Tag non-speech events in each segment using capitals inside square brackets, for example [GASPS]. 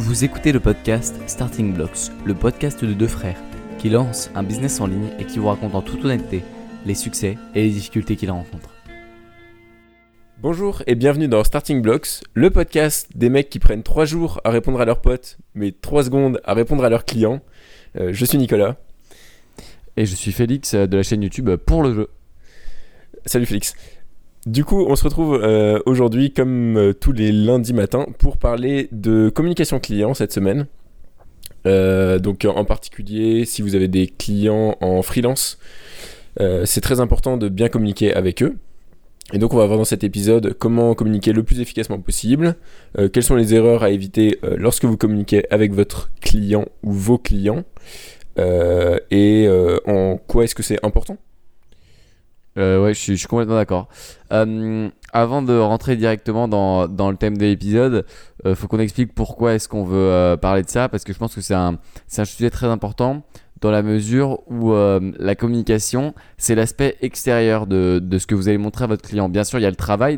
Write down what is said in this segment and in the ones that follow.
Vous écoutez le podcast Starting Blocks, le podcast de deux frères qui lancent un business en ligne et qui vous racontent en toute honnêteté les succès et les difficultés qu'ils rencontrent. Bonjour et bienvenue dans Starting Blocks, le podcast des mecs qui prennent 3 jours à répondre à leurs potes, mais 3 secondes à répondre à leurs clients. Euh, je suis Nicolas. Et je suis Félix euh, de la chaîne YouTube Pour le jeu. Salut Félix. Du coup, on se retrouve euh, aujourd'hui, comme euh, tous les lundis matins, pour parler de communication client cette semaine. Euh, donc, en particulier, si vous avez des clients en freelance, c'est très important de bien communiquer avec eux. Et donc, on va voir dans cet épisode comment communiquer le plus efficacement possible, quelles sont les erreurs à éviter lorsque vous communiquez avec votre client ou vos clients, et en quoi est-ce que c'est important euh, ouais, je suis, complètement d'accord. Euh, avant de rentrer directement dans, dans le thème de l'épisode, euh, faut qu'on explique pourquoi est-ce qu'on veut euh, parler de ça, parce que je pense que c'est un, un sujet très important dans la mesure où la communication, c'est l'aspect extérieur de, de, ce que vous allez montrer à votre client. Bien sûr, il y a le travail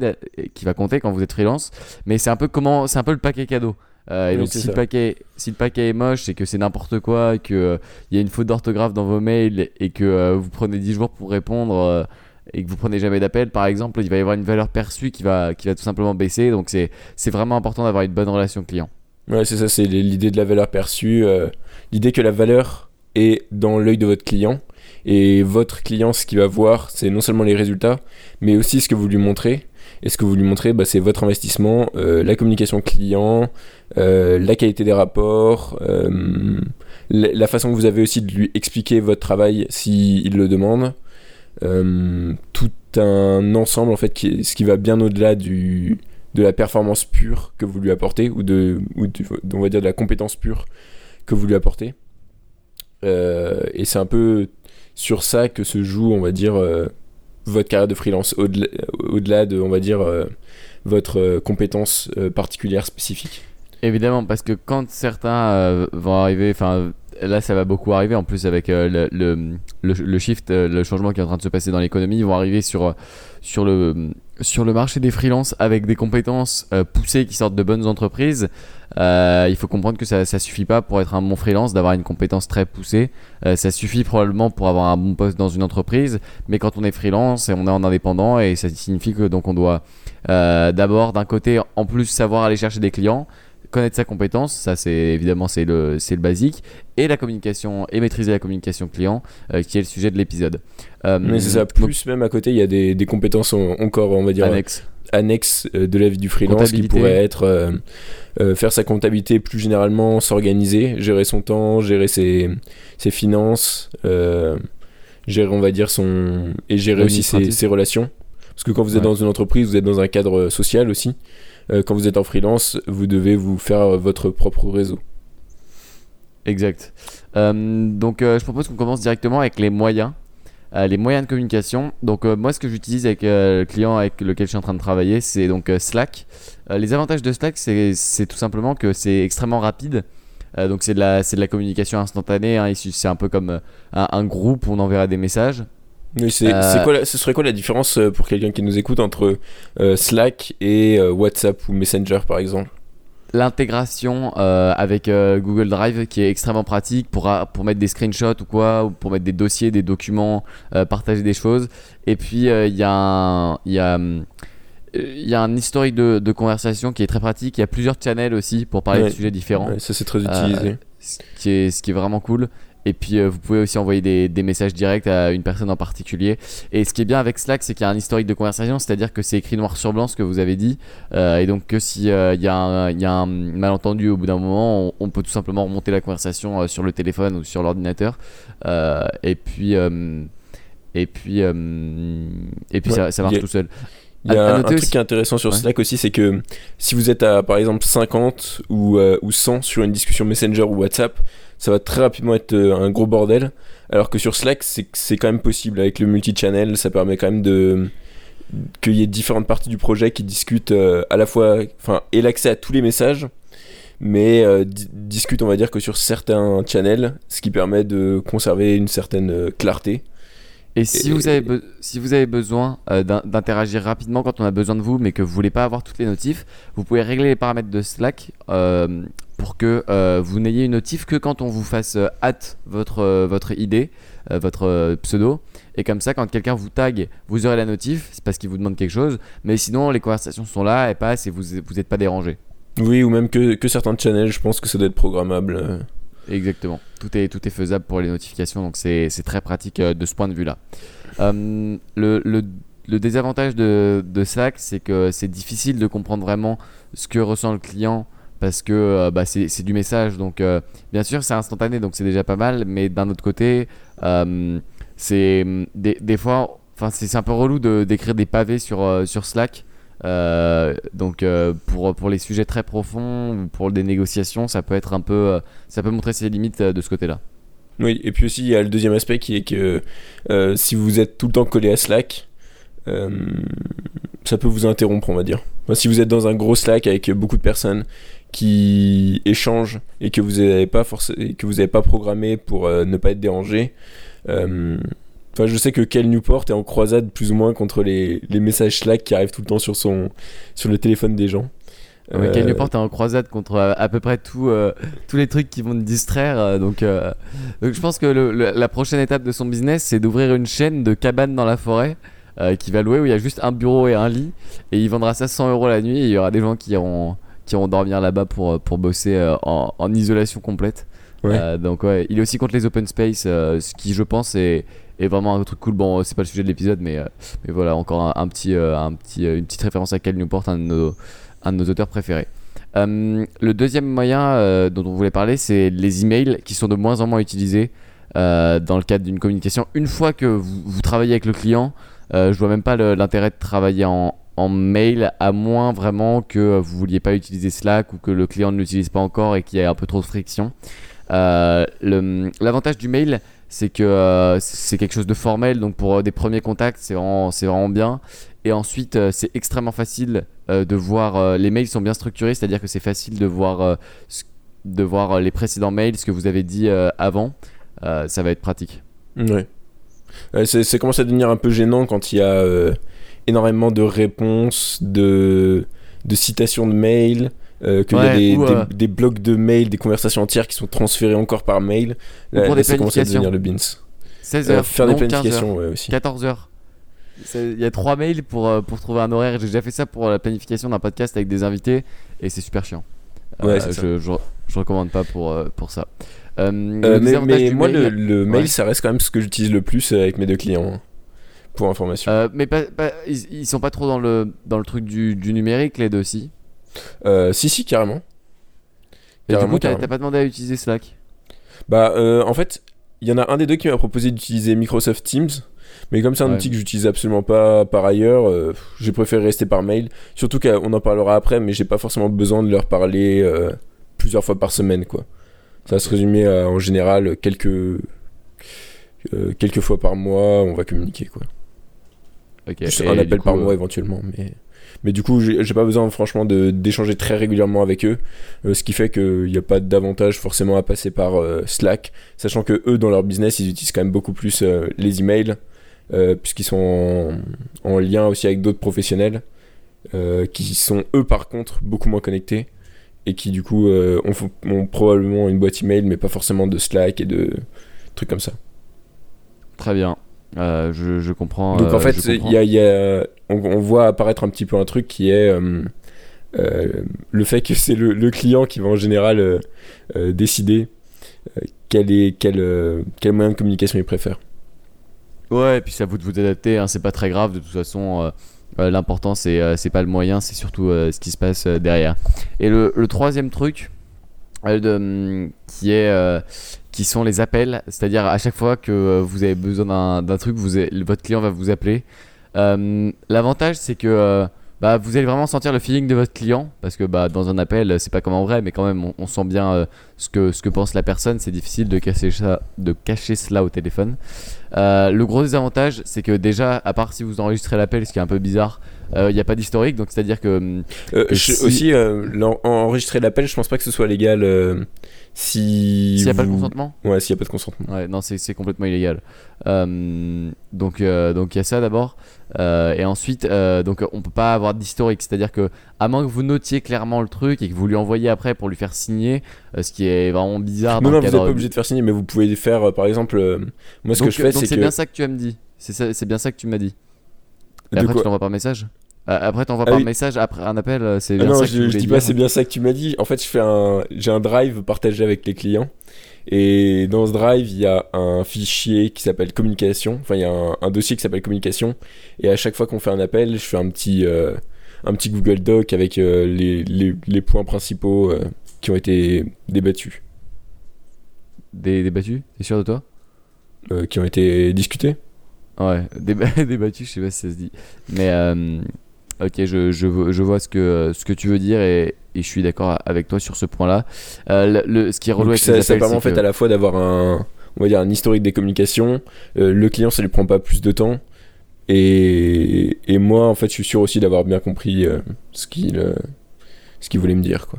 qui va compter quand vous êtes freelance, mais c'est un peu comment, c'est un peu le paquet cadeau. et donc si le, paquet, si le paquet est moche, c'est que c'est n'importe quoi, qu'il il y a une faute d'orthographe dans vos mails et que vous prenez 10 jours pour répondre et que vous prenez jamais d'appel, par exemple, il va y avoir une valeur perçue qui va, qui va tout simplement baisser. Donc c'est, vraiment important d'avoir une bonne relation client. Ouais, c'est ça, c'est l'idée de la valeur perçue. Euh, l'idée que la valeur est dans l'œil de votre client. Et votre client, ce qu'il va voir, c'est non seulement les résultats, mais aussi ce que vous lui montrez. Et ce que vous lui montrez, bah, c'est votre investissement, euh, la communication client, euh, la qualité des rapports, la, façon que vous avez aussi de lui expliquer votre travail s'il le demande. Euh, tout un ensemble en fait qui, ce qui va bien au-delà du de la performance pure que vous lui apportez ou de ou on va dire de la compétence pure que vous lui apportez. Euh, et c'est un peu sur ça que se joue on va dire euh, votre carrière de freelance au-delà, au-delà de on va dire votre compétence particulière spécifique. Évidemment parce que quand certains vont arriver enfin là, ça va beaucoup arriver. En plus, avec euh, le, le, shift, euh, le changement qui est en train de se passer dans l'économie, ils vont arriver sur, euh, sur, le, sur le marché des freelances avec des compétences poussées qui sortent de bonnes entreprises. il faut comprendre que ça ne suffit pas pour être un bon freelance d'avoir une compétence très poussée. ça suffit probablement pour avoir un bon poste dans une entreprise. Mais quand on est freelance et on est en indépendant, et ça signifie que donc on doit d'abord, d'un côté, en plus savoir aller chercher des clients connaître sa compétence, ça c'est évidemment c'est le, c'est le basique, et la communication, et maîtriser la communication client, euh, qui est le sujet de l'épisode. Euh, Mais c'est ça, plus même à côté, il y a des, des compétences encore, on va dire, annexes, euh, de la vie du freelance qui pourraient être faire sa comptabilité plus généralement, s'organiser, gérer son temps, gérer ses, ses finances, gérer, on va dire, son. et gérer aussi ses, ses relations. Parce que quand vous êtes dans une entreprise, vous êtes dans un cadre social aussi. Euh, quand vous êtes en freelance, vous devez vous faire votre propre réseau. Exact. Euh, donc euh, je propose qu'on commence directement avec les moyens. les moyens de communication. Donc moi ce que j'utilise avec le client avec lequel je suis en train de travailler, c'est donc Slack. les avantages de Slack, c'est tout simplement que c'est extrêmement rapide. donc c'est de, la, de la communication instantanée. Hein. C'est un peu comme un, un, groupe où on enverra des messages. Oui, c'est, euh, quoi ce serait quoi la différence euh, pour quelqu'un qui nous écoute entre euh, Slack et WhatsApp ou Messenger par exemple? L'intégration avec Google Drive qui est extrêmement pratique pour, pour mettre des screenshots ou quoi, ou pour mettre des dossiers, des documents, partager des choses. Et puis il y a un. Y a, il y a un historique de, de, conversation qui est très pratique. Il y a plusieurs channels aussi pour parler de sujets différents. Ouais, ça c'est très utilisé. ce, qui est, ce qui est vraiment cool. Et puis euh, vous pouvez aussi envoyer des, des, messages directs à une personne en particulier. Et ce qui est bien avec Slack, c'est qu'il y a un historique de conversation, c'est-à-dire que c'est écrit noir sur blanc ce que vous avez dit. Euh, et donc que s'il euh, y, y, a un malentendu au bout d'un moment, on, peut tout simplement remonter la conversation sur le téléphone ou sur l'ordinateur. et puis, et puis, et puis ça, ça, marche tout seul. Il y a un, truc qui est intéressant sur Slack aussi, c'est que si vous êtes à par exemple 50 ou, ou 100 sur une discussion Messenger ou WhatsApp, ça va très rapidement être euh, un gros bordel. Alors que sur Slack, c'est quand même possible. Avec le multi-channel, ça permet quand même de qu'il y ait différentes parties du projet qui discutent euh, à la fois, enfin, et l'accès à tous les messages, mais euh, discutent, on va dire, que sur certains channels, ce qui permet de conserver une certaine clarté Et si, Et- vous, avez si vous avez besoin euh, d'in- d'interagir rapidement quand on a besoin de vous, mais que vous voulez pas avoir toutes les notifs, vous pouvez régler les paramètres de Slack euh, pour que euh, vous n'ayez une notif que quand on vous fasse hâte votre, votre idée, votre pseudo. Et comme ça, quand quelqu'un vous tag, vous aurez la notif, c'est parce qu'il vous demande quelque chose. Mais sinon, les conversations sont là, elles passent et vous vous n'êtes pas dérangé. Oui, ou même que, que certains channels, je pense que ça doit être programmable. Exactement. Tout est, tout est faisable pour les notifications, donc c'est très pratique euh, de ce point de vue-là. Euh, le, le- le désavantage de, de Slack, c'est que c'est difficile de comprendre vraiment ce que ressent le client parce que euh, bah, c'est du message. Donc, bien sûr, c'est instantané, donc c'est déjà pas mal, mais d'un autre côté, c'est des, des fois, enfin, c'est un peu relou d'écrire des pavés sur, sur Slack. Euh, donc euh, pour, pour les sujets très profonds ou pour des négociations ça peut être un peu euh, ça peut montrer ses limites de ce côté là Oui, et puis aussi, il y a le deuxième aspect qui est que si vous êtes tout le temps collé à Slack, ça peut vous interrompre, on va dire. Si vous êtes dans un gros Slack avec beaucoup de personnes qui échangent et que vous n'avez pas, forcé- et que vous avez pas programmé pour ne pas être dérangé, Enfin, je sais que Kel Newport est en croisade plus ou moins contre les, les messages Slack qui arrivent tout le temps sur, son, sur le téléphone des gens. Ouais, Euh, Cal Newport est en croisade contre euh, à peu près tout, euh, tous les trucs qui vont te distraire. euh, donc, euh, donc je pense que le- le- la prochaine étape de son business, c'est d'ouvrir une chaîne de cabanes dans la forêt euh, qui va louer où il y a juste un bureau et un lit. Et il vendra ça 100 euros la nuit. Et il y aura des gens qui iront, qui iront dormir là-bas pour, euh, pour bosser euh, en, en isolation complète. Ouais. Euh, donc ouais, il est aussi contre les open space, euh, ce qui je pense est, est vraiment un truc cool. Bon, c'est pas le sujet de l'épisode, mais, euh, mais voilà, encore un, petit, euh, un petit, euh, une petite référence à Cal Newport, un nos, un de nos auteurs préférés. Euh, le deuxième moyen euh, dont on voulait parler, c'est les emails qui sont de moins en moins utilisés euh, dans le cadre d'une communication. Une fois que vous, travaillez avec le client, euh, je vois même pas l'intérêt de travailler en, en mail, à moins vraiment que vous vouliez pas utiliser Slack ou que le client ne l'utilise pas encore et qu'il y ait un peu trop de friction. Euh, L'avantage du mail, c'est que euh, c'est quelque chose de formel, donc pour euh, des premiers contacts, c'est vraiment, vraiment bien. Et ensuite, euh, c'est extrêmement facile de voir. les mails sont bien structurés, c'est-à-dire que c'est facile de voir, de voir les précédents mails, ce que vous avez dit avant. Ça va être pratique. Ouais. C'est, commence à devenir un peu gênant quand il y a énormément de réponses, de, de citations de mails, euh, qu'il y a des, ou, des- euh, des blocs de mails, des conversations entières qui sont transférées encore par mail. Là, pour là, des ça commence à planifications. devenir le beans. 16 Euh, heures, faire non, des 15 planifications, heures, ouais, aussi. 14 heures. Il y a trois mails pour, euh, pour trouver un horaire. J'ai déjà fait ça pour la planification d'un podcast avec des invités et c'est super chiant. Ouais, je, je, je recommande pas pour, euh, pour ça. Euh, Euh, mais mais moi, mail- le, le mail, Ouais. ça reste quand même ce que j'utilise le plus avec mes deux clients. hein, Pour information. Euh, mais pas, pas- ils, ils sont pas trop dans le, dans le truc du, du numérique, les deux aussi. Euh, si, si, carrément. Et du coup, t'as pas demandé à utiliser Slack Bah, euh, en fait, il y en a un des deux qui m'a proposé d'utiliser Microsoft Teams. Mais comme c'est un Ouais. outil que j'utilise absolument pas par ailleurs, euh, j'ai préféré rester par mail. Surtout qu'on en parlera après, mais j'ai pas forcément besoin de leur parler euh, plusieurs fois par semaine, quoi. Ça va se résumer à, en général quelques euh, quelques fois par mois, on va communiquer, quoi. Ok. Juste un appel coup, par mois éventuellement, mais mais du coup, j'ai pas besoin franchement d'échanger très régulièrement avec eux, euh, ce qui fait qu'il n'y a pas d'avantage forcément à passer par euh, Slack, sachant que eux dans leur business, ils utilisent quand même beaucoup plus euh, les emails, puisqu'ils sont en, en lien aussi avec d'autres professionnels, qui sont eux par contre beaucoup moins connectés et qui du coup ont, ont probablement une boîte email, mais pas forcément de Slack et de trucs comme ça. Très bien. Euh, je, je comprends. Donc euh, en fait, comprends. il y a, il y a- on, on voit apparaître un petit peu un truc qui est euh, euh, le fait que c'est le, le client qui va en général euh, euh, décider euh, quel, est, quel, euh, quel moyen de communication il préfère. Ouais, et puis c'est à vous de vous adapter, hein, c'est pas très grave de toute façon. euh, euh, L'important c'est euh, c'est pas le moyen, c'est surtout euh, ce qui se passe euh, derrière. Et le, le troisième truc, euh, de, qui est euh, qui sont les appels, c'est-à-dire à chaque fois que euh, vous avez besoin d'un- truc, vous avez- votre client va vous appeler. Euh, L'avantage c'est que euh, bah, vous allez vraiment sentir le feeling de votre client parce que bah, dans un appel c'est pas comme en vrai, mais quand même on, on sent bien euh, ce que ce que pense la personne. C'est difficile de cacher ça, de cacher cela au téléphone. Le gros désavantage, c'est que déjà, à part si vous enregistrez l'appel, ce qui est un peu bizarre, il n'y a pas d'historique, donc c'est-à-dire que. Euh, que je- si- Aussi, euh, enregistrer l'appel, je pense pas que ce soit légal si. S'il n'y a pas de consentement? Ouais, s'il n'y a pas de consentement. Ouais, non, c'est c'est complètement illégal. Euh, donc, euh, donc il y a ça d'abord. Euh, et ensuite, euh, donc on peut pas avoir d'historique. C'est-à-dire que, à moins que vous notiez clairement le truc et que vous lui envoyiez après pour lui faire signer, ce qui est vraiment bizarre. Non, dans non, le vous n'êtes pas obligé de faire signer, mais vous pouvez faire, par exemple, moi ce donc, que je fais, c'est c'est que. bien ça que tu as me dit. C'est c'est bien ça que tu m'as dit. Et après, tu l'envoies par message? Après, tu envoies Ah par oui. message, après un appel, euh, c'est Ah bien non, ça que je, tu je voulais dis pas c'est bien ça que tu m'as dit. En fait, je fais un, j'ai un drive partagé avec les clients. Et dans ce drive, il y a un fichier qui s'appelle communication. Enfin, il y a un, un dossier qui s'appelle communication. Et à chaque fois qu'on fait un appel, je fais un petit, euh, un petit Google Doc avec euh, les, les, les points principaux euh, qui ont été débattus, Des, débattu T'es sûr de toi? Euh, qui ont été discutés. Ouais, [LAUGHS] déba- débattu, je sais pas si ça se dit. Mais euh, ok, je, je, vois- je vois ce que, ce que tu veux dire et, et je suis d'accord avec toi sur ce point-là. Euh, le, le- ce qui est relou avec ça, les ça appels, permet en fait que- à la fois d'avoir un, on va dire un historique des communications. Euh, le client, ça lui prend pas plus de temps. Et, et moi, en fait, je suis sûr aussi d'avoir bien compris euh, ce qu'il ce qu'il voulait me dire, quoi.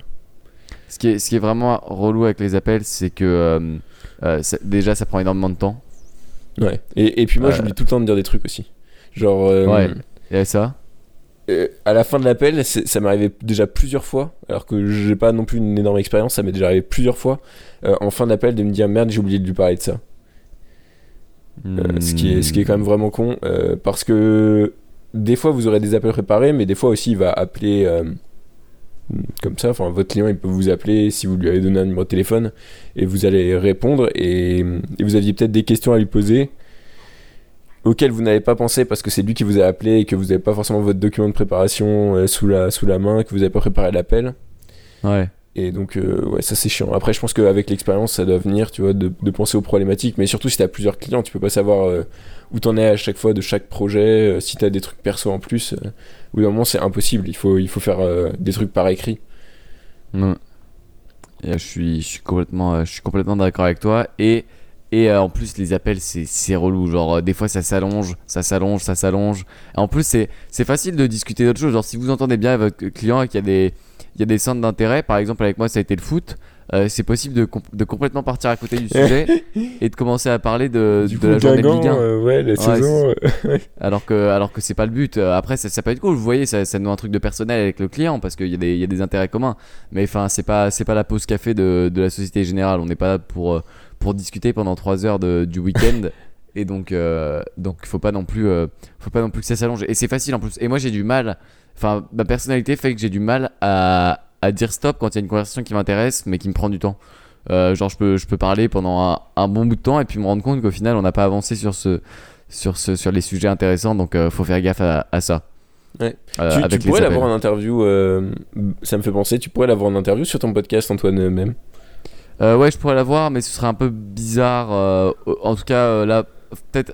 ce, qui est, ce qui est vraiment relou avec les appels, c'est que ça- déjà ça prend énormément de temps. Ouais. Et, et puis moi, j'oublie tout le temps de dire des trucs aussi. Genre, Ouais. Et ça? À la fin de l'appel, ça m'est arrivé déjà plusieurs fois, alors que j'ai pas non plus une énorme expérience, ça m'est déjà arrivé plusieurs fois, euh, en fin d'appel, de me dire merde, j'ai oublié de lui parler de ça. Euh, ce, qui est, ce qui est quand même vraiment con, euh, parce que des fois vous aurez des appels préparés, mais des fois aussi il va appeler euh, comme ça, enfin votre client il peut vous appeler si vous lui avez donné un numéro de téléphone et vous allez répondre et vous aviez peut-être des questions à lui poser auxquelles vous n'avez pas pensé parce que c'est lui qui vous a appelé et que vous n'avez pas forcément votre document de préparation euh, sous, la, sous la main, que vous n'avez pas préparé l'appel. Ouais. Et donc, euh, ouais, ça c'est chiant. Après, je pense qu'avec l'expérience, ça doit venir, tu vois, de, de penser aux problématiques. Mais surtout, si t'as plusieurs clients, tu peux pas savoir euh, où t'en es à chaque fois de chaque projet. euh, si t'as des trucs perso en plus, euh, au bout d'un moment, c'est impossible. Il faut, il faut faire des trucs par écrit. Ouais. Et, je suis, je suis complètement, je suis complètement d'accord avec toi. Et, et euh, en plus, les appels, c'est, relou. Genre, euh, des fois, ça s'allonge, ça s'allonge, ça s'allonge. En plus, c'est, facile de discuter d'autres choses. Genre, si vous entendez bien votre client et qu'il y a des, il y a des centres d'intérêt, par exemple, avec moi, ça a été le foot. euh, c'est possible de, com- de complètement partir à côté du [LAUGHS] sujet et de commencer à parler de, du de la journée de Ligue 1. euh, ouais, la Ouais, saison. euh, [LAUGHS] Alors que, alors que c'est pas le but. Après, ça, ça peut être cool. Vous voyez, ça, ça nous un truc de personnel avec le client parce qu'il y, a des- il y a des intérêts communs. Mais enfin, c'est pas, c'est pas la pause café de, de la Société Générale. On n'est pas là pour, pour discuter pendant 3 heures de- du week-end. [LAUGHS] Et donc, euh, donc, faut pas non plus, euh, faut pas non plus que ça s'allonge. Et c'est facile en plus. Et moi, j'ai du mal. Enfin, ma personnalité fait que j'ai du mal à, à dire stop quand il y a une conversation qui m'intéresse, mais qui me prend du temps. Euh, genre, je peux, je peux parler pendant un, un bon bout de temps et puis me rendre compte qu'au final, on n'a pas avancé sur ce, sur ce, sur les sujets intéressants. Donc, euh, faut faire gaffe à, à ça. Ouais. Euh, tu, pourrais l'avoir en interview. euh, ça me fait penser. Tu pourrais l'avoir en interview sur ton podcast, Antoine, même. Euh, ouais, je pourrais l'avoir, mais ce serait un peu bizarre. euh, en tout cas, euh, là, peut-être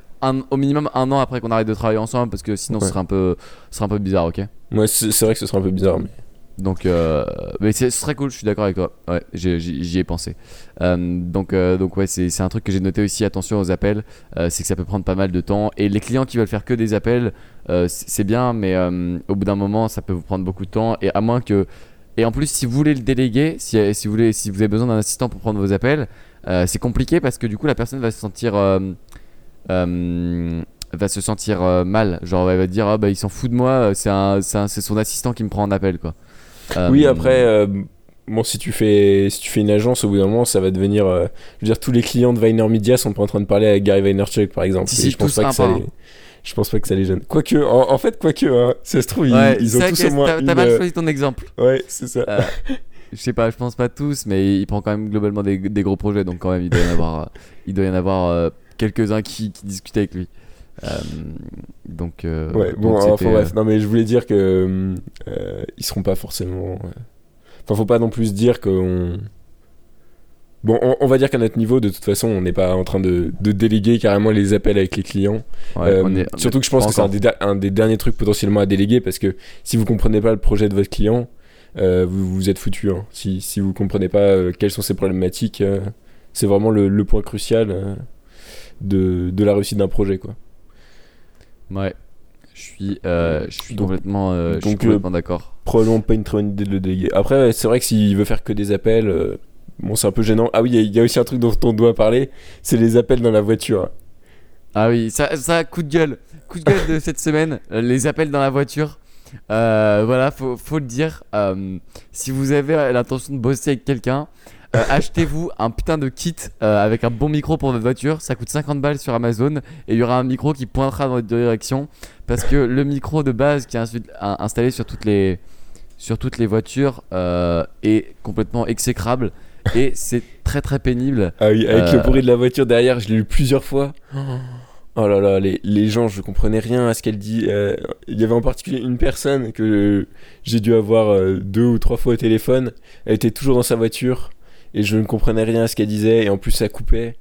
au minimum un an après qu'on arrête de travailler ensemble, parce que sinon, ce Ouais. serait un peu, ce serait un peu bizarre, ok? Moi, c'est vrai que ce serait un peu bizarre. Mais... Donc, euh, mais c'est- ce serait cool. Je suis d'accord avec toi. Ouais, j'y ai pensé. Euh, donc, euh, donc ouais, c'est un truc que j'ai noté aussi. Attention aux appels, c'est que ça peut prendre pas mal de temps. Et les clients qui veulent faire que des appels, c'est bien, mais au bout d'un moment, ça peut vous prendre beaucoup de temps. Et à moins que et en plus, si vous voulez le déléguer, si, si, vous, voulez, si vous avez besoin d'un assistant pour prendre vos appels, euh, c'est compliqué parce que du coup, la personne va se sentir, euh, euh, va se sentir euh, mal. Genre, elle va dire ah, bah, il s'en fout de moi, c'est son assistant qui me prend en appel. Quoi. Euh, Oui, après, euh, bon, si tu, fais, si tu fais une agence, au bout d'un moment, ça va devenir. euh, je veux dire, tous les clients de Vayner Media sont pas en train de parler avec Gary Vaynerchuk, par exemple. Si, si, je pense pas que ça par les. Je pense pas que ça les gêne. Quoique, en, en fait, quoique, hein, ça se trouve, ils, Ouais, ils c'est ont tous au moins. T'as mal euh, choisi ton exemple. Ouais, c'est ça. Euh, je sais pas, je pense pas tous, mais il prend quand même globalement des, des gros projets, donc quand même il doit y en avoir, euh, il doit y en avoir euh, quelques-uns qui, qui discutent avec lui. Euh, donc, Ouais, donc bon, enfin bref, non mais je voulais dire que ils seront pas forcément. Enfin, faut pas non plus dire qu'on. Bon, on, on va dire qu'à notre niveau, de toute façon, on n'est pas en train de, de déléguer carrément les appels avec les clients. ouais, Euh, on est- on surtout que je pense que c'est un des, da- un des derniers trucs potentiellement à déléguer parce que si vous comprenez pas le projet de votre client, euh, vous, vous êtes foutu. hein. Si, si vous comprenez pas euh, quelles sont ses problématiques, c'est vraiment le, le point crucial de, de la réussite d'un projet. Quoi. Ouais, Je suis, euh, je suis Donc- complètement, euh, je suis donc, d'accord. Probablement pas une très bonne idée de le déléguer. Après, c'est vrai que s'il veut faire que des appels, bon, c'est un peu gênant. Ah oui, il y a- il y, a aussi un truc dont on doit parler, c'est les appels dans la voiture. Ah oui, ça, ça, coup de gueule. Coup de gueule de [LAUGHS] cette semaine, euh, les appels dans la voiture. Euh, voilà, faut, faut le dire. euh, si vous avez l'intention de bosser avec quelqu'un, euh, achetez-vous un putain de kit avec un bon micro pour votre voiture. Ça coûte 50 balles sur Amazon et il y aura un micro qui pointera dans votre direction. Parce que le micro de base qui est installé sur toutes les, sur toutes les voitures est complètement exécrable et c'est très très pénible. Ah oui, avec Euh. le bruit de la voiture derrière, je l'ai lu plusieurs fois. [GASPS] Oh là là, les, les gens, je comprenais rien à ce qu'elle dit. Euh, Il y avait en particulier une personne que j'ai dû avoir euh, deux ou trois fois au téléphone. Elle était toujours dans sa voiture et je ne comprenais rien à ce qu'elle disait et en plus ça coupait.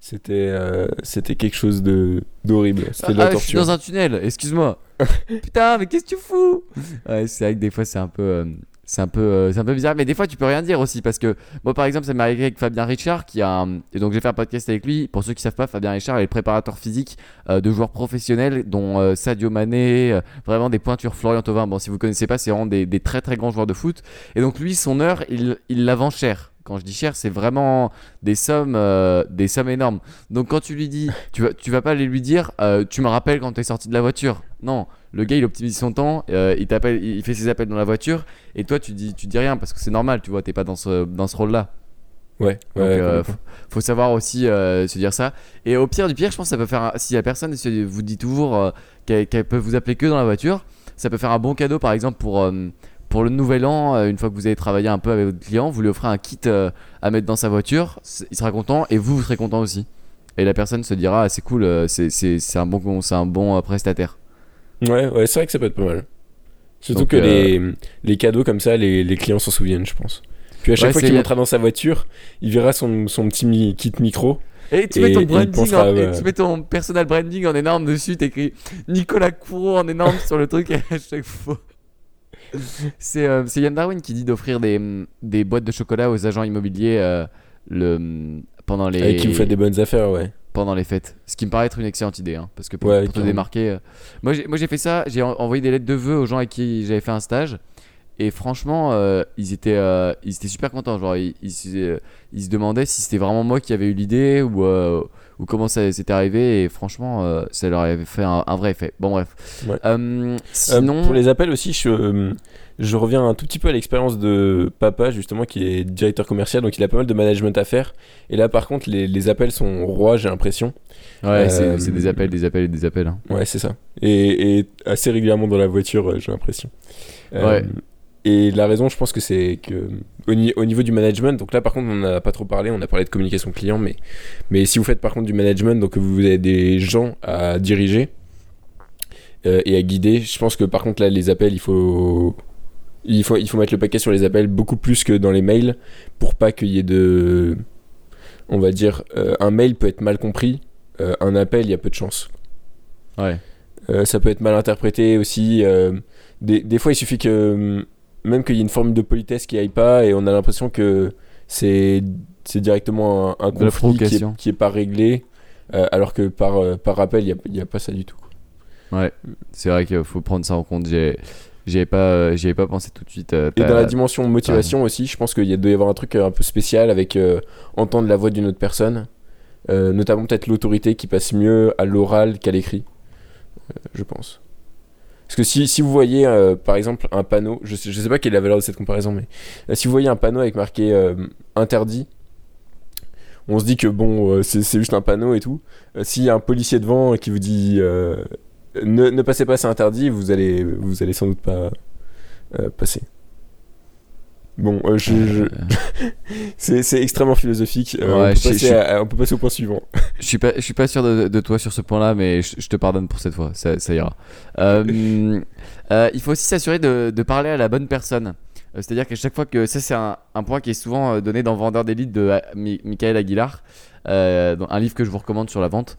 C'était euh, c'était quelque chose de d'horrible. C'était de la Ah, je suis dans un tunnel, excuse-moi. [LAUGHS] Putain, mais qu'est-ce que tu fous? Ouais, c'est vrai que des fois c'est un peu, euh, c'est un peu, euh, c'est un peu bizarre, mais des fois tu peux rien dire aussi parce que moi par exemple ça m'est arrivé avec Fabien Richard qui a, et donc j'ai fait un podcast avec lui. Pour ceux qui savent pas, Fabien Richard est le préparateur physique euh, de joueurs professionnels dont euh, Sadio Mané, vraiment des pointures. Florian Thauvin, bon si vous connaissez pas, c'est vraiment des, très très grands joueurs de foot. Et donc lui, son heure, il, il la vend cher. Quand je dis cher, c'est vraiment des sommes, des sommes énormes. Donc quand tu lui dis, tu vas, tu vas pas aller lui dire, tu me rappelles quand t'es sorti de la voiture? Non, le gars il optimise son temps, euh, il t'appelle, il fait ses appels dans la voiture, et toi tu dis, tu dis rien parce que c'est normal, tu vois, t'es pas dans ce, dans ce rôle-là. Ouais, Donc ouais, euh, faut, faut savoir aussi euh, se dire ça. Et au pire du pire, je pense que ça peut faire, un- si la personne se- vous dit toujours euh, qu'elle peut vous appeler que dans la voiture, ça peut faire un bon cadeau par exemple pour pour le nouvel an, une fois que vous avez travaillé un peu avec votre client, vous lui offrez un kit à mettre dans sa voiture, il sera content et vous, vous serez content aussi. Et la personne se dira, ah, c'est cool, c'est- c'est c'est un bon, c'est un bon prestataire. Ouais, ouais, c'est vrai que ça peut être pas mal. Surtout Donc, que euh, les, les cadeaux comme ça, les, les clients s'en souviennent, je pense. Puis à chaque Ouais, fois qu'il montera dans sa voiture, il verra son, son petit mi- kit micro. Et tu Et mets ton branding, en- et ouais. tu mets ton personal branding en énorme dessus, t'écris Nicolas Courreau en énorme sur le truc [LAUGHS] à chaque fois. C'est euh, Yann Darwin qui dit d'offrir des, des boîtes de chocolat aux agents immobiliers euh, le, pendant, les, Avec qui vous faites des bonnes affaires, ouais. Pendant les fêtes. Ce qui me paraît être une excellente idée, hein, parce que pour, Ouais, pour te démarquer. euh, Moi, j'ai fait ça, j'ai en- envoyé des lettres de vœux aux gens avec qui j'avais fait un stage. Et franchement, euh, ils, étaient, euh, ils étaient super contents. Genre, ils, ils, se- euh, ils se demandaient si c'était vraiment moi qui avais eu l'idée ou, ou comment ça s'était arrivé. Et franchement, euh, ça leur avait fait un, un vrai effet. Bon, bref. Ouais. Euh, Euh, sinon. pour les appels aussi, je, je reviens un tout petit peu à l'expérience de papa, justement, qui est directeur commercial, donc il a pas mal de management à faire. Et là, par contre, les, les appels sont rois, j'ai l'impression. Ouais, c'est des appels, des appels et des appels. hein. Ouais, c'est ça. Et, et assez régulièrement dans la voiture, j'ai l'impression. Ouais. Et la raison, je pense que c'est que au, ni- au niveau du management, donc là par contre on n'a pas trop parlé, on a parlé de communication client, mais, mais si vous faites par contre du management, donc vous avez des gens à diriger euh, et à guider, je pense que par contre là les appels, il faut, il faut, il faut mettre le paquet sur les appels beaucoup plus que dans les mails pour pas qu'il y ait de... On va dire, euh, un mail peut être mal compris, euh, un appel, il y a peu de chance. Ouais. Ça peut être mal interprété aussi. des, des fois, il suffit que même qu'il y ait une forme de politesse qui aille pas et on a l'impression que c'est c'est directement un, conflit qui est, qui est pas réglé, euh, alors que par, euh, par rappel, il n'y a, il y a pas ça du tout. quoi. Ouais. C'est vrai qu'il faut prendre ça en compte. J'ai- J'y pas, j'y pas pensé tout de suite. euh, Et dans la dimension motivation aussi, je pense qu'il y a- doit y avoir un truc un peu spécial avec euh, entendre la voix d'une autre personne, notamment peut-être l'autorité qui passe mieux à l'oral qu'à l'écrit, je pense. Parce que si, si vous voyez euh, par exemple un panneau, je sais, je sais pas quelle est la valeur de cette comparaison, mais euh, si vous voyez un panneau avec marqué euh, interdit, on se dit que bon, c'est juste un panneau et tout. S'il y a un policier devant qui vous dit ne, ne passez pas, c'est interdit, vous allez, vous allez sans doute pas passer. Bon, euh, je, je- Euh, [LAUGHS] c'est c'est extrêmement philosophique. Euh, Ouais, on, peut je- passer je- à- à- on peut passer au point suivant. [LAUGHS] Je suis pas, je suis pas sûr de, de toi sur ce point-là, mais je, je te pardonne pour cette fois, ça, ça ira. Euh, [LAUGHS] il faut aussi s'assurer de, de parler à la bonne personne. C'est-à-dire qu'à chaque fois que ça, c'est un, un point qui est souvent donné dans Vendeur d'élite de Mi- Michael Aguilar, dans un livre que je vous recommande sur la vente.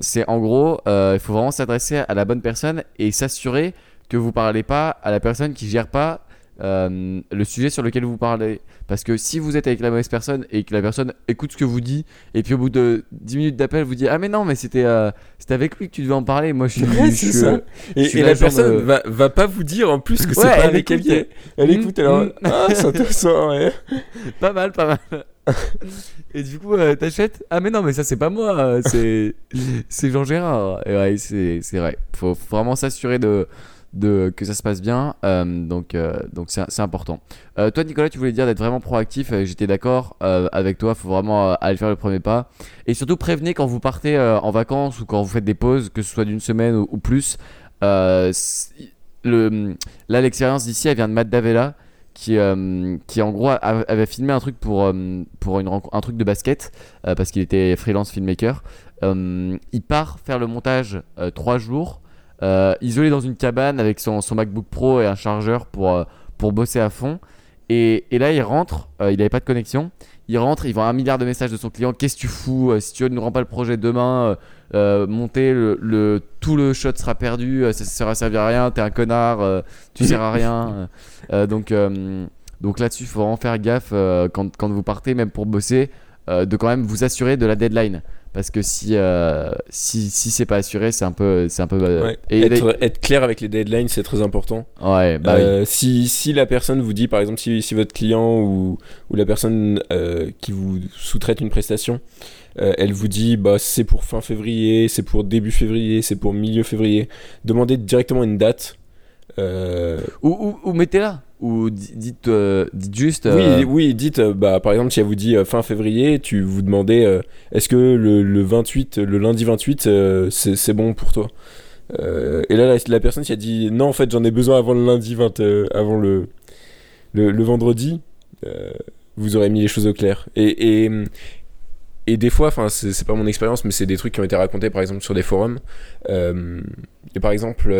C'est en gros, il faut vraiment s'adresser à la bonne personne et s'assurer que vous parlez pas à la personne qui gère pas euh, le sujet sur lequel vous parlez. Parce que si vous êtes avec la mauvaise personne et que la personne écoute ce que vous dit, et puis au bout de 10 minutes d'appel, vous dit Ah, mais non, mais c'était euh, c'était avec lui que tu devais en parler. Moi, je suis. Ouais, je ça. euh, Et, la personne de- va, va pas vous dire en plus que c'est Ouais, pas avec elle Elle Mm, écoute, alors. mm. [LAUGHS] Ah, c'est intéressant, ouais. [LAUGHS] Pas mal, pas mal. et du coup, euh, t'achètes? Ah, mais non, mais ça, c'est pas moi, euh, c'est Jean Gérard. Et ouais, c'est vrai. Faut vraiment s'assurer de, que ça se passe bien. euh, donc, euh, donc c'est important. Euh, toi, Nicolas, tu voulais dire d'être vraiment proactif. J'étais d'accord avec toi. Faut vraiment aller faire le premier pas. Et surtout, prévenez quand vous partez en vacances ou quand vous faites des pauses, que ce soit d'une semaine ou, plus. Le, là, l'expérience d'ici, elle vient de Matt Davella qui, qui en gros avait filmé un truc pour, pour une un truc de basket parce qu'il était freelance filmmaker. Il part faire le montage trois jours, euh, isolé dans une cabane avec son, son MacBook Pro et un chargeur pour, euh, pour bosser à fond. Et, et là, il rentre, euh, il n'avait pas de connexion. Il rentre, il voit un milliard de messages de son client. Qu'est-ce que tu fous Si tu ne rends pas le projet demain, euh, monter le, le- tout le shot sera perdu. ça ne sera servi à rien. T'es un connard. tu sers à rien. [LAUGHS] Donc, donc là-dessus, il faut vraiment faire gaffe quand, quand vous partez, même pour bosser, de quand même vous assurer de la deadline. Parce que si, euh, si, si c'est pas assuré, c'est un peu. C'est un peu euh, Ouais. et être, être clair avec les deadlines, c'est très important. ouais, bah oui. Euh, si, si la personne vous dit, par exemple, si, si votre client ou, ou la personne euh, qui vous sous-traite une prestation, elle vous dit bah, c'est pour fin février, c'est pour début février, c'est pour milieu février, demandez directement une date. Ou, ou, ou mettez-la. Ou dites, euh, dites juste. euh, Oui, oui, dites, euh, bah, par exemple, si elle vous dit fin février, tu vous demandez est-ce que le, le 28, le lundi 28, euh, c'est bon pour toi? Et là, la, la personne qui a dit non, en fait, j'en ai besoin avant le lundi 20, euh, avant le, le, le vendredi, vous aurez mis les choses au clair. Et, et, et des fois, enfin, c'est pas mon expérience, mais c'est des trucs qui ont été racontés, par exemple, sur des forums. Et par exemple,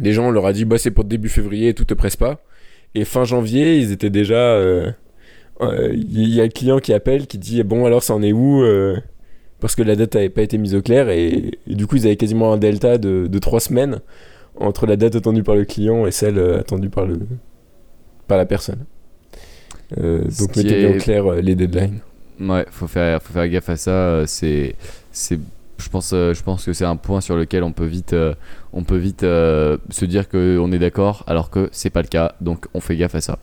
les gens on leur a dit bah c'est pour début février, tout te presse pas. Et fin janvier, ils étaient déjà. euh, euh, Il y a le client qui appelle, qui dit bon alors ça en est où euh, Parce que la date n'avait pas été mise au clair et, et du coup ils avaient quasiment un delta de, de 3 semaines entre la date attendue par le client et celle euh, attendue par, le, par la personne. Donc mettez bien au clair les deadlines. Ouais, faut faire, faut faire gaffe à ça. C'est, c'est, je pense, euh, je pense que c'est un point sur lequel on peut vite, euh, on peut vite euh, se dire que on est d'accord, alors que c'est pas le cas. Donc on fait gaffe à ça.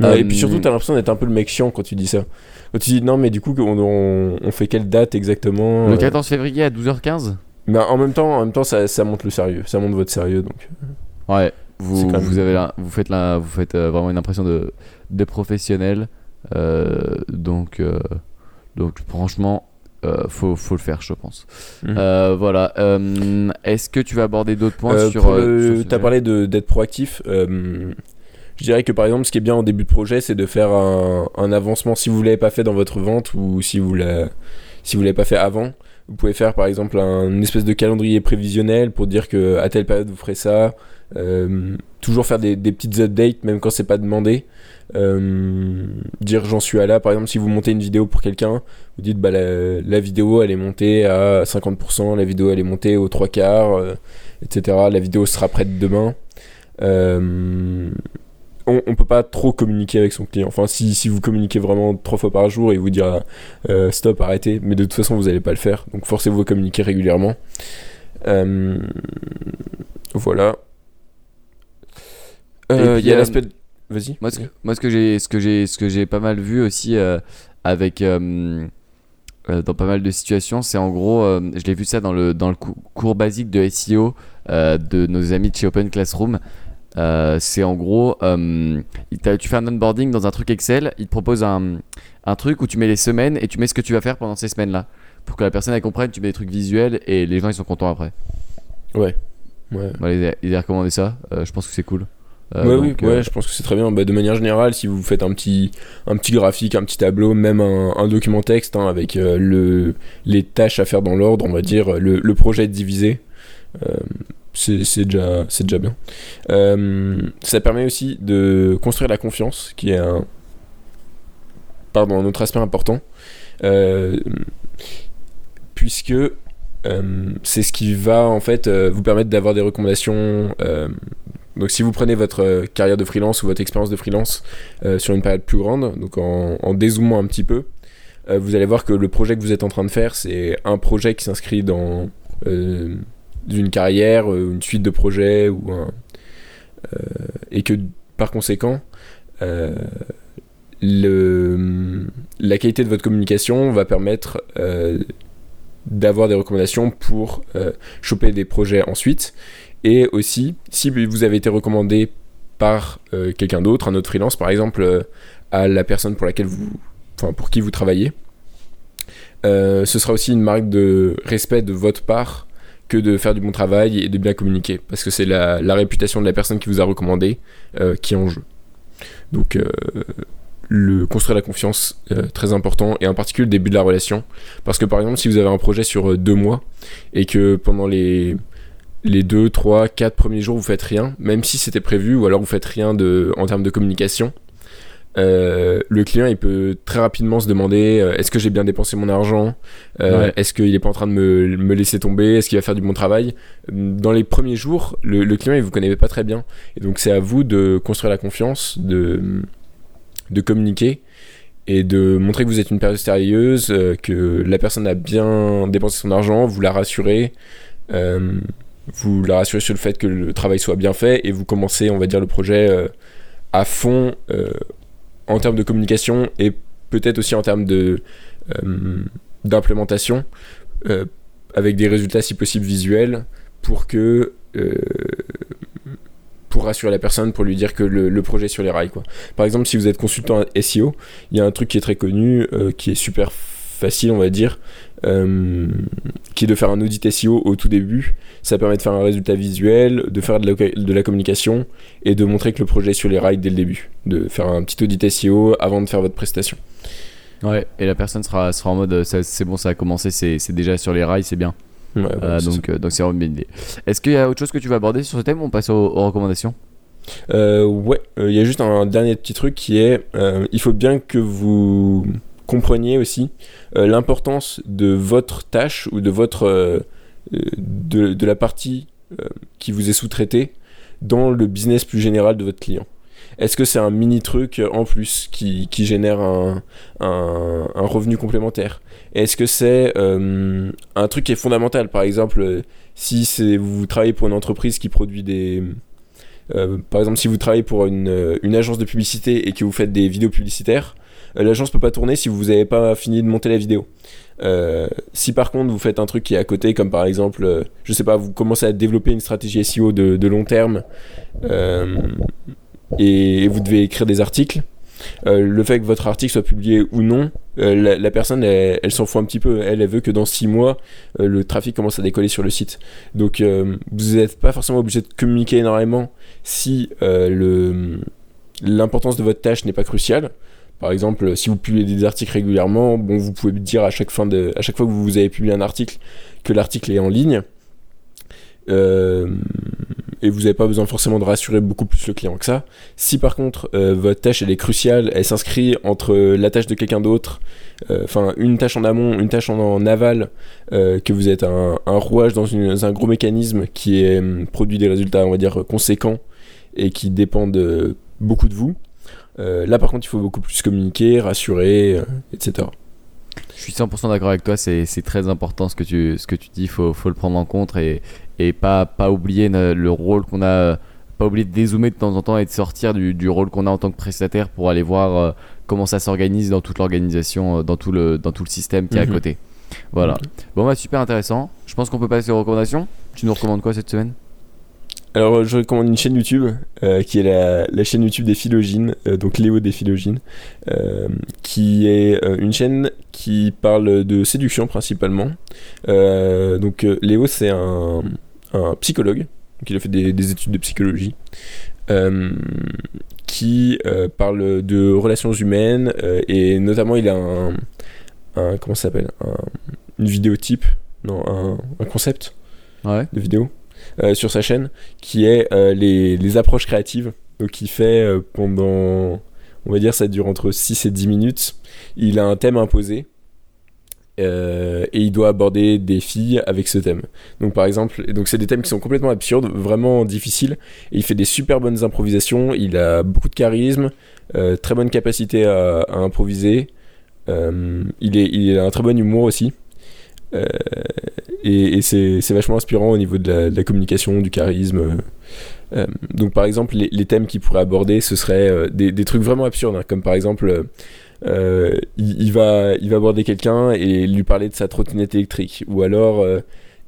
Ouais, Et puis surtout, t'as l'impression d'être un peu le mec chiant quand tu dis ça. Quand tu dis non, mais du coup, on, on, on fait quelle date exactement Le euh, 14 février à 12h15. Mais en même temps, en même temps ça, ça montre le sérieux. Ça montre votre sérieux. Donc. Ouais. Vous, quand même- vous avez, la- vous faites la, vous faites euh, vraiment une impression de, de professionnel. Euh, donc, euh, donc franchement, euh, faut, faut le faire, je pense. Mhm. Euh, voilà. Euh, Est-ce que tu vas aborder d'autres points Euh, sur, euh, T'as sujet parlé de- d'être proactif. euh, je dirais que par exemple, ce qui est bien en début de projet, c'est de faire un, un avancement si vous l'avez pas fait dans votre vente ou si vous l'avez si vous l'avez pas fait avant. Vous pouvez faire par exemple un une espèce de calendrier prévisionnel pour dire que à telle période vous ferez ça. Euh, toujours faire des, des petites updates même quand c'est pas demandé. Euh, dire j'en suis à là. Par exemple, si vous montez une vidéo pour quelqu'un, vous dites bah la, la vidéo elle est montée à 50%, la vidéo elle est montée aux trois quarts, euh, etc. La vidéo sera prête demain. Euh, on, on peut pas trop communiquer avec son client. Enfin, si, si vous communiquez vraiment trois fois par jour, il vous dira stop, arrêtez. Mais de toute façon, vous n'allez pas le faire. Donc, forcez-vous à communiquer régulièrement. Voilà. Il y a l'aspect. Vas-y. Moi, ce que, moi, ce que j'ai, ce que j'ai, ce que j'ai pas mal vu aussi euh, avec euh, euh, dans pas mal de situations, c'est en gros, euh, je l'ai vu ça dans le dans le cou- cours basique de SEO de nos amis de chez Open Classroom. C'est en gros, tu fais un onboarding dans un truc Excel, il te propose un, un truc où tu mets les semaines et tu mets ce que tu vas faire pendant ces semaines-là. Pour que la personne elle comprenne, tu mets des trucs visuels et les gens ils sont contents après. Ouais. Voilà, il, a, il a recommandé ça, je pense que c'est cool. Euh, ouais, oui, ouais, euh, je pense que c'est très bien. Bah, de manière générale, si vous faites un petit, un petit graphique, un petit tableau, même un, un document texte hein, avec euh, le, les tâches à faire dans l'ordre, on va dire, le, le projet divisé, c'est déjà, déjà bien. Ça permet aussi de construire la confiance, qui est un, pardon, un autre aspect important, puisque c'est ce qui va en fait vous permettre d'avoir des recommandations Donc si vous prenez votre euh, carrière de freelance ou votre expérience de freelance euh, sur une période plus grande, donc en, dézoomant un petit peu, euh, vous allez voir que le projet que vous êtes en train de faire, c'est un projet qui s'inscrit dans une carrière, une suite de projets, ou et que par conséquent, la qualité de votre communication va permettre d'avoir des recommandations pour choper des projets ensuite. Et aussi, si vous avez été recommandé par euh, quelqu'un d'autre, un autre freelance par exemple, euh, à la personne pour laquelle vous, enfin pour qui vous travaillez, euh, ce sera aussi une marque de respect de votre part que de faire du bon travail et de bien communiquer, parce que c'est la, réputation de la personne qui vous a recommandé qui est en jeu. Donc, le construire la confiance, très important, et en particulier le début de la relation, parce que par exemple, si vous avez un projet sur deux mois et que pendant les les deux, trois, quatre premiers jours vous faites rien, même si c'était prévu, ou alors vous faites rien de, en termes de communication, euh, le client il peut très rapidement se demander euh, est-ce que j'ai bien dépensé mon argent? Euh, Ouais. est-ce qu'il est pas en train de me, me laisser tomber? Est-ce qu'il va faire du bon travail? Dans les premiers jours le, le client il vous connaît pas très bien. Et donc c'est à vous de construire la confiance de, de communiquer et de montrer que vous êtes une personne sérieuse que la personne a bien dépensé son argent vous la rassurez vous la rassurez sur le fait que le travail soit bien fait et vous commencez on va dire le projet euh, à fond euh, en termes de communication et peut-être aussi en termes de euh, d'implémentation avec des résultats si possible visuels pour que pour rassurer la personne pour lui dire que le, projet est sur les rails quoi. Par exemple si vous êtes consultant SEO il y a un truc qui est très connu qui est super facile on va dire euh, qui est de faire un audit SEO au tout début. Ça permet de faire un résultat visuel de faire de la, de la communication et de montrer que le projet est sur les rails dès le début. De faire un petit audit SEO avant de faire votre prestation. Ouais, et la personne sera, sera en mode euh, c'est bon, ça a commencé, c'est déjà sur les rails, c'est bien. Ouais, Euh, donc euh, donc c'est vraiment bien idée. Est-ce qu'il y a autre chose que tu veux aborder sur ce thème ou on passe aux, aux recommandations? Euh, ouais, il y a juste un dernier petit truc qui est, il faut bien que vous compreniez aussi euh, l'importance de votre tâche ou de votre euh, euh, de, de la partie qui vous est sous-traitée dans le business plus général de votre client. Est-ce que c'est un mini truc en plus qui, qui génère un, un, revenu complémentaire? Est-ce que c'est un truc qui est fondamental? Par exemple, si vous travaillez pour une entreprise qui produit des, par exemple, si vous travaillez pour une, une agence de publicité et que vous faites des vidéos publicitaires, l'agence peut pas tourner si vous n'avez pas fini de monter la vidéo. Euh, si par contre vous faites un truc qui est à côté, comme par exemple, euh, je sais pas, vous commencez à développer une stratégie SEO de, long terme euh, et, vous devez écrire des articles, euh, le fait que votre article soit publié ou non, euh, la, personne elle, s'en fout un petit peu. Elle, elle veut que dans 6 mois, euh, le trafic commence à décoller sur le site. Donc euh, vous n'êtes pas forcément obligé de communiquer énormément si euh, l'importance de votre tâche n'est pas cruciale. Par exemple, si vous publiez des articles régulièrement, bon, vous pouvez dire à chaque fin de, à chaque fois que vous avez publié un article que l'article est en ligne. Euh, et vous n'avez pas besoin forcément de rassurer beaucoup plus le client que ça. Si par contre euh, votre tâche elle est cruciale, elle s'inscrit entre la tâche de quelqu'un d'autre, euh, enfin une tâche en amont, une tâche en, en aval, euh, que vous êtes un, un rouage dans, une- dans un gros mécanisme qui est, hum, produit des résultats, on va dire, conséquents et qui dépendent beaucoup de vous. Euh, là par contre il faut beaucoup plus communiquer, rassurer, euh, etc. Je suis 100% d'accord avec toi, c'est très important ce que tu, ce que tu dis, il faut, faut le prendre en compte et, et pas, pas oublier le rôle qu'on a, pas oublier de dézoomer de temps en temps et de sortir du, du rôle qu'on a en tant que prestataire pour aller voir euh, comment ça s'organise dans toute l'organisation, dans, tout le, dans tout le système qui est à Mhm. côté. Voilà. Bon, bah super intéressant. Je pense qu'on peut passer aux recommandations. Tu nous recommandes quoi cette semaine? Alors, je recommande une chaîne YouTube euh, qui est la, la chaîne YouTube des Philogines, euh, donc Léo des Philogines, euh, qui est euh, une chaîne qui parle de séduction principalement. Euh, donc, euh, Léo, c'est un, un psychologue, donc il a fait des, des études de psychologie, euh, qui euh, parle de relations humaines euh, et notamment il a un, un comment ça s'appelle, un- une vidéo type, non, un, concept Ouais. de vidéo euh, sur sa chaîne qui est euh, les, approches créatives. Donc il fait euh, pendant, on va dire ça dure entre 6 et 10 minutes. Il a un thème imposé euh, et il doit aborder des filles avec ce thème. Donc par exemple, c'est des thèmes qui sont complètement absurdes, vraiment difficiles, il fait des super bonnes improvisations, il a beaucoup de charisme, euh, très bonne capacité à, improviser, euh, il a un très bon humour aussi. Euh, et, et c'est vachement inspirant au niveau de la, de la communication, du charisme. Euh, donc par exemple, les, les thèmes qu'il pourrait aborder, ce serait euh, des, des trucs vraiment absurdes, hein, comme par exemple, il, il va, il va aborder quelqu'un et lui parler de sa trottinette électrique, ou alors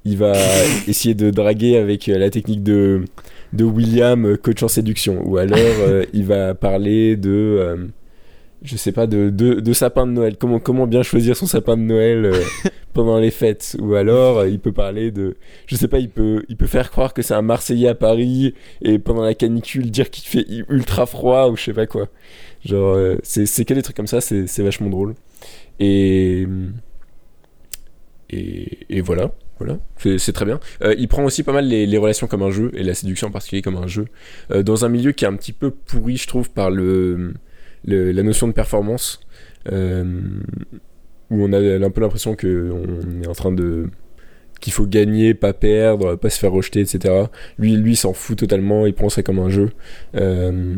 il va [LAUGHS] essayer de draguer avec la technique de, de William, coach en séduction, ou alors il va parler de... je sais pas, de, de, de sapin de Noël. Comment, comment bien choisir son sapin de Noël euh, [LAUGHS] pendant les fêtes? Ou alors, euh, il peut parler de. Je sais pas, il peut, il peut faire croire que c'est un Marseillais à Paris et pendant la canicule dire qu'il fait ultra froid ou je sais pas quoi. Genre, euh, c'est c'est que des trucs comme ça, c'est c'est vachement drôle. Et. Et, et voilà. Voilà, c'est très bien. Euh, il prend aussi pas mal les, les relations comme un jeu, et la séduction en particulier comme un jeu, dans un milieu qui est un petit peu pourri, je trouve, par le, le- la notion de performance, euh, où on a un peu l'impression qu'on est en train de qu'il faut gagner, pas perdre, pas se faire rejeter, etc. Lui, lui s'en fout totalement, il prend ça comme un jeu. Euh,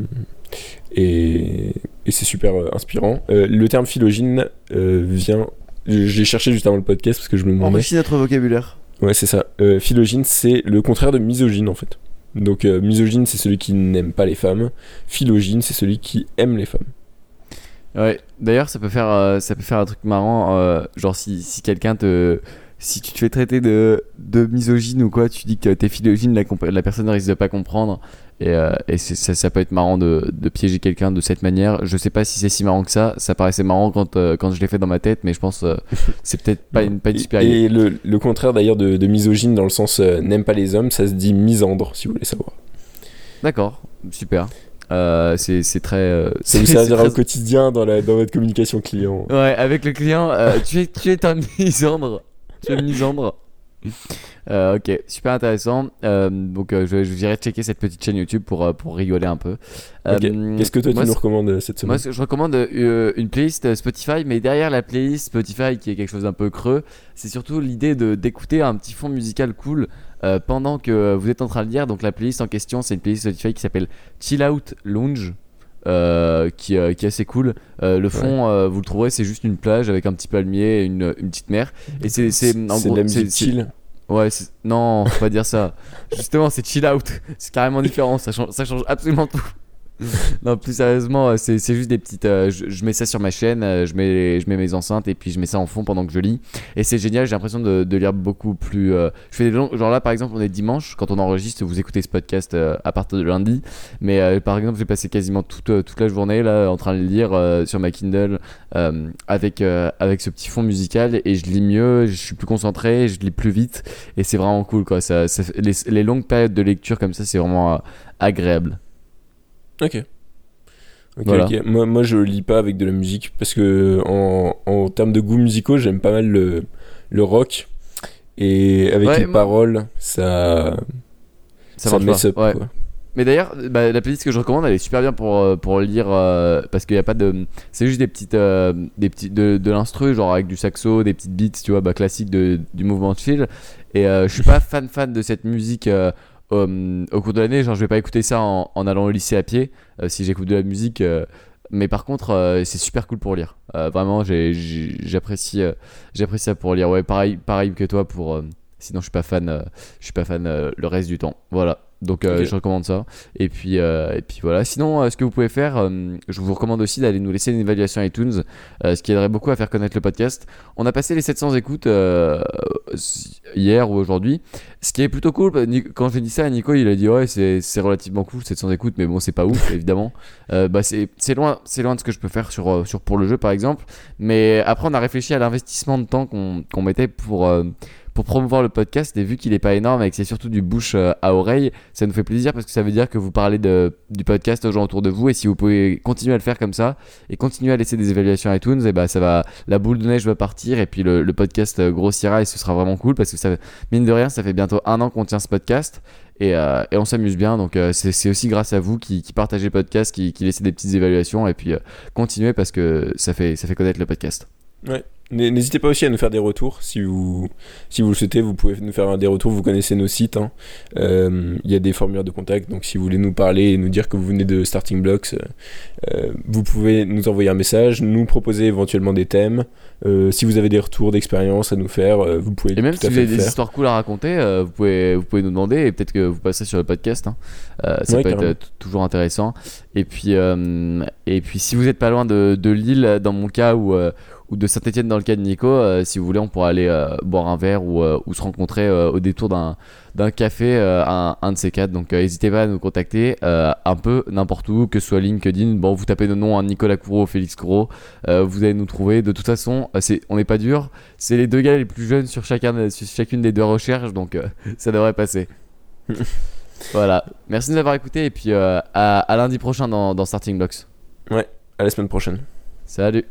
et et c'est super euh, inspirant. Euh, le terme philogine euh, vient... J'ai cherché juste avant le podcast parce que je me demandais... Enrichis notre vocabulaire. Ouais, c'est ça. Philogyne, c'est le contraire de misogyne en fait. Donc euh, misogyne, c'est celui qui n'aime pas les femmes. Philogyne, c'est celui qui aime les femmes. Ouais, d'ailleurs, ça peut faire, euh, ça peut faire un truc marrant. euh, genre, si, si quelqu'un te. Si tu te fais traiter de, de misogyne ou quoi, tu dis que t'es philogyne, la, la personne risque de pas comprendre. Et, euh, et ça, ça peut être marrant de, de piéger quelqu'un de cette manière. Je sais pas si c'est si marrant que ça. Ça paraissait marrant quand, euh, quand je l'ai fait dans ma tête, mais je pense euh, [LAUGHS] c'est peut-être pas une, pas une super et, idée. et le, le contraire d'ailleurs de, de misogyne dans le sens euh, n'aime pas les hommes, ça se dit misandre si vous voulez savoir. D'accord, super. Euh, c'est c'est très. euh, Ça [LAUGHS] vous servira au quotidien dans, la, dans votre communication client. Ouais, avec le client, euh, tu, es, tu es un misandre. Tu es un misandre. Euh, ok, super intéressant. Euh, donc, euh, je, je virai checker cette petite chaîne YouTube pour, pour rigoler un peu. Qu'est-ce que toi moi, tu nous recommandes cette semaine Moi, je recommande une playlist Spotify, mais derrière la playlist Spotify, qui est quelque chose d'un peu creux, c'est surtout l'idée d'écouter un petit fond musical cool pendant que vous êtes en train de lire. Donc, la playlist en question, c'est une playlist Spotify qui s'appelle Chill Out Lounge. Euh, qui, euh, qui est assez cool. Euh, le fond, euh, vous le trouverez, c'est juste une plage avec un petit palmier et une, une petite mer. Et c'est en gros, c'est- chill. Ouais, non, faut pas dire ça. Justement, c'est chill out. C'est carrément différent. Ça change, ça change absolument tout. [LAUGHS] non, plus sérieusement, euh, c'est juste des petites. euh, je, mets ça sur ma chaîne, euh, je mets, je mets mes enceintes et puis je mets ça en fond pendant que je lis. Et c'est génial, j'ai l'impression de, lire beaucoup plus. je fais des longs. Genre là, par exemple, on est dimanche, quand on enregistre, vous écoutez ce podcast à partir de lundi. Mais par exemple, j'ai passé quasiment toute, toute la journée là en train de lire sur ma Kindle avec, avec ce petit fond musical et je lis mieux, je suis plus concentré, je lis plus vite et c'est vraiment cool quoi. Les, longues périodes de lecture comme ça, c'est vraiment agréable. Ok. Ok, Voilà. ok. Moi, moi, je lis pas avec de la musique parce que en, en termes de goûts musicaux, j'aime pas mal le, le rock. Et avec Ouais, les moi- paroles, ça, Ça, ça mess pas. up. Ouais. quoi. Mais d'ailleurs, bah, la playlist que je recommande, elle est super bien pour, euh, pour lire euh, parce qu'il y a pas de. C'est juste des petites. euh, des petits, de, de l'instru, genre avec du saxo, des petites beats, tu vois, bah, classiques de, du mouvement chill. Et euh, je suis pas fan fan de cette musique euh, au cours de l'année. Genre, je vais pas écouter ça en, allant au lycée à pied euh, si j'écoute de la musique. euh, mais par contre, c'est super cool pour lire. Vraiment, j'apprécie j'apprécie ça pour lire. Ouais, pareil, pareil que toi pour. sinon, je suis pas fan. je suis pas fan le reste du temps. Voilà. Donc, euh, je recommande ça. Et puis, euh, et puis voilà. Sinon, euh, ce que vous pouvez faire, je vous recommande aussi d'aller nous laisser une évaluation iTunes, ce qui aiderait beaucoup à faire connaître le podcast. On a passé les 700 écoutes hier ou aujourd'hui, ce qui est plutôt cool. Quand j'ai dit ça à Nico, il a dit ouais, c'est relativement cool 700 écoutes, mais bon, c'est pas ouf [LAUGHS] évidemment. Bah, c'est loin, c'est loin de ce que je peux faire sur, sur pour le jeu par exemple. Mais après, on a réfléchi à l'investissement de temps qu'on qu'on mettait pour pour promouvoir le podcast et vu qu'il est pas énorme et que c'est surtout du bouche euh, à oreille, ça nous fait plaisir parce que ça veut dire que vous parlez du podcast aux gens autour de vous et si vous pouvez continuer à le faire comme ça et continuer à laisser des évaluations iTunes, et bah ça va, la boule de neige va partir et puis le, podcast euh, grossira et ce sera vraiment cool parce que ça, mine de rien, ça fait bientôt un an qu'on tient ce podcast et, euh, on s'amuse bien donc c'est aussi grâce à vous qui, partagez le podcast, qui, laissez des petites évaluations et puis continuez parce que ça fait connaître le podcast. N'hésitez pas aussi à nous faire des retours si vous, si vous le souhaitez. Vous pouvez nous faire des retours. Vous connaissez nos sites. hein. Euh, Il y a des formulaires de contact. Donc, si vous voulez nous parler et nous dire que vous venez de Starting Blocks, euh, vous pouvez nous envoyer un message, nous proposer éventuellement des thèmes. Euh, si vous avez des retours d'expérience à nous faire, vous pouvez Et même si vous avez des faire. histoires cool à raconter, vous, pouvez, vous pouvez nous demander et peut-être que vous passez sur le podcast. hein. Ça Ouais, peut être carrément. toujours intéressant. Et puis, et puis si vous n'êtes pas loin de, de Lille, dans mon cas, euh, ou de Saint-Etienne dans le cas de Nico, euh, si vous voulez, on pourra aller euh, boire un verre ou, euh, ou se rencontrer au détour d'un café, un, un de ces quatre. Donc n'hésitez pas à nous contacter un peu n'importe où, que ce soit LinkedIn. Bon, vous tapez nos noms, hein, Nicolas Courreau, Félix Courreau, vous allez nous trouver. De toute façon, c'est, on n'est pas dur. C'est les deux gars les plus jeunes sur, chacun, sur chacune des deux recherches, donc [LAUGHS] ça devrait passer. [LAUGHS] voilà. Merci de nous avoir écoutés et puis à, à lundi prochain dans, dans Starting Blocks. À la semaine prochaine. Salut